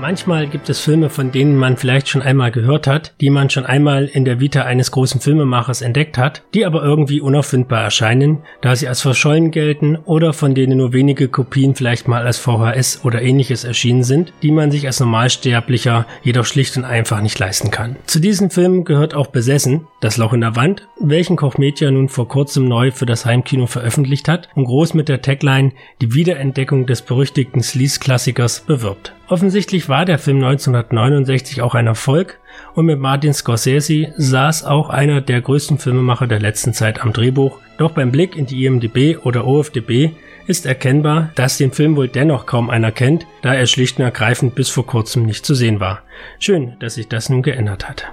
Manchmal gibt es Filme, von denen man vielleicht schon einmal gehört hat, die man schon einmal in der Vita eines großen Filmemachers entdeckt hat, die aber irgendwie unauffindbar erscheinen, da sie als verschollen gelten oder von denen nur wenige Kopien vielleicht mal als VHS oder ähnliches erschienen sind, die man sich als Normalsterblicher jedoch schlicht und einfach nicht leisten kann. Zu diesen Filmen gehört auch Besessen, Das Loch in der Wand, welchen Koch Media nun vor kurzem neu für das Heimkino veröffentlicht hat und groß mit der Tagline die Wiederentdeckung des berüchtigten Sleaze-Klassikers bewirbt. Offensichtlich war der Film 1969 auch ein Erfolg und mit Martin Scorsese saß auch einer der größten Filmemacher der letzten Zeit am Drehbuch. Doch beim Blick in die IMDb oder OFDB ist erkennbar, dass den Film wohl dennoch kaum einer kennt, da er schlicht und ergreifend bis vor kurzem nicht zu sehen war. Schön, dass sich das nun geändert hat.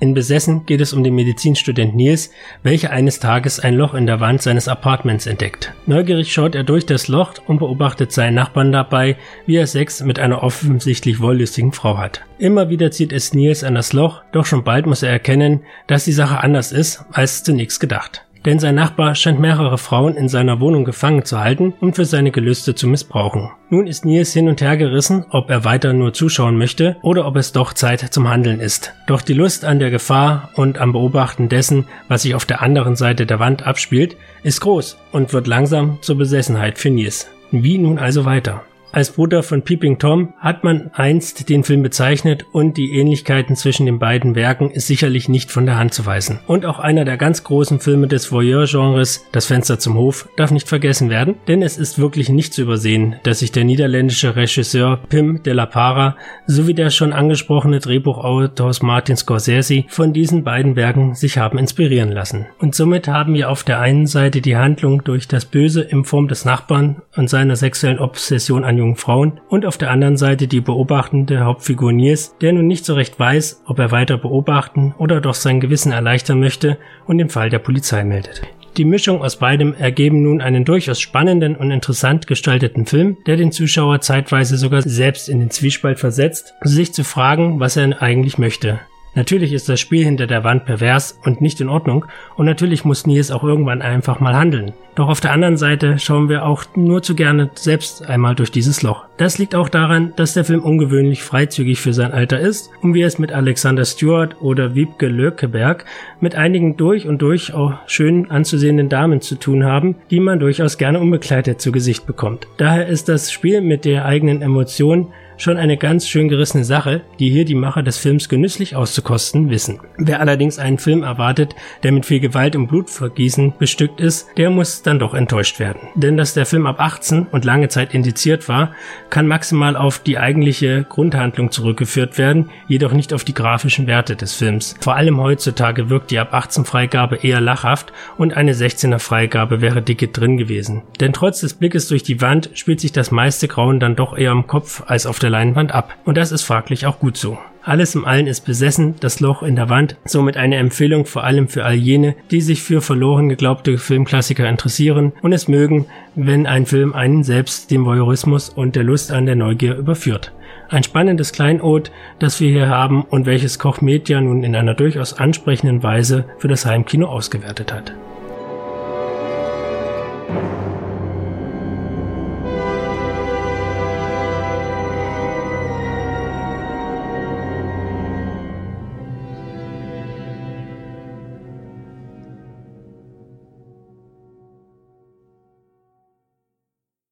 In Besessen geht es um den Medizinstudent Nils, welcher eines Tages ein Loch in der Wand seines Apartments entdeckt. Neugierig schaut er durch das Loch und beobachtet seinen Nachbarn dabei, wie er Sex mit einer offensichtlich wollüstigen Frau hat. Immer wieder zieht es Nils an das Loch, doch schon bald muss er erkennen, dass die Sache anders ist, als zunächst gedacht denn sein Nachbar scheint mehrere Frauen in seiner Wohnung gefangen zu halten und für seine Gelüste zu missbrauchen. Nun ist Nils hin und her gerissen, ob er weiter nur zuschauen möchte oder ob es doch Zeit zum Handeln ist. Doch die Lust an der Gefahr und am Beobachten dessen, was sich auf der anderen Seite der Wand abspielt, ist groß und wird langsam zur Besessenheit für Nils. Wie nun also weiter? Als Bruder von Peeping Tom hat man einst den Film bezeichnet und die Ähnlichkeiten zwischen den beiden Werken ist sicherlich nicht von der Hand zu weisen. Und auch einer der ganz großen Filme des Voyeur-Genres, Das Fenster zum Hof, darf nicht vergessen werden, denn es ist wirklich nicht zu übersehen, dass sich der niederländische Regisseur Pim de la Para sowie der schon angesprochene Drehbuchautor Martin Scorsese von diesen beiden Werken sich haben inspirieren lassen. Und somit haben wir auf der einen Seite die Handlung durch das Böse in Form des Nachbarn und seiner sexuellen Obsession an jungen Frauen und auf der anderen Seite die beobachtende Hauptfigur Nils, der nun nicht so recht weiß, ob er weiter beobachten oder doch sein Gewissen erleichtern möchte und den Fall der Polizei meldet. Die Mischung aus beidem ergeben nun einen durchaus spannenden und interessant gestalteten Film, der den Zuschauer zeitweise sogar selbst in den Zwiespalt versetzt, sich zu fragen, was er eigentlich möchte. Natürlich ist das Spiel hinter der Wand pervers und nicht in Ordnung und natürlich muss Nils auch irgendwann einfach mal handeln. Doch auf der anderen Seite schauen wir auch nur zu gerne selbst einmal durch dieses Loch. Das liegt auch daran, dass der Film ungewöhnlich freizügig für sein Alter ist und wir es mit Alexander Stewart oder Wiebke Lökeberg mit einigen durch und durch auch schön anzusehenden Damen zu tun haben, die man durchaus gerne unbekleidet zu Gesicht bekommt. Daher ist das Spiel mit der eigenen Emotion schon eine ganz schön gerissene Sache, die hier die Macher des Films genüsslich auszukosten wissen. Wer allerdings einen Film erwartet, der mit viel Gewalt und Blutvergießen bestückt ist, der muss dann doch enttäuscht werden. Denn dass der Film ab 18 und lange Zeit indiziert war, kann maximal auf die eigentliche Grundhandlung zurückgeführt werden, jedoch nicht auf die grafischen Werte des Films. Vor allem heutzutage wirkt die ab 18 Freigabe eher lachhaft und eine 16er Freigabe wäre dicke drin gewesen. Denn trotz des Blickes durch die Wand spielt sich das meiste Grauen dann doch eher im Kopf als auf der der Leinwand ab. Und das ist fraglich auch gut so. Alles im Allen ist besessen, das Loch in der Wand, somit eine Empfehlung vor allem für all jene, die sich für verloren geglaubte Filmklassiker interessieren und es mögen, wenn ein Film einen selbst dem Voyeurismus und der Lust an der Neugier überführt. Ein spannendes Kleinod, das wir hier haben und welches Koch Media nun in einer durchaus ansprechenden Weise für das Heimkino ausgewertet hat.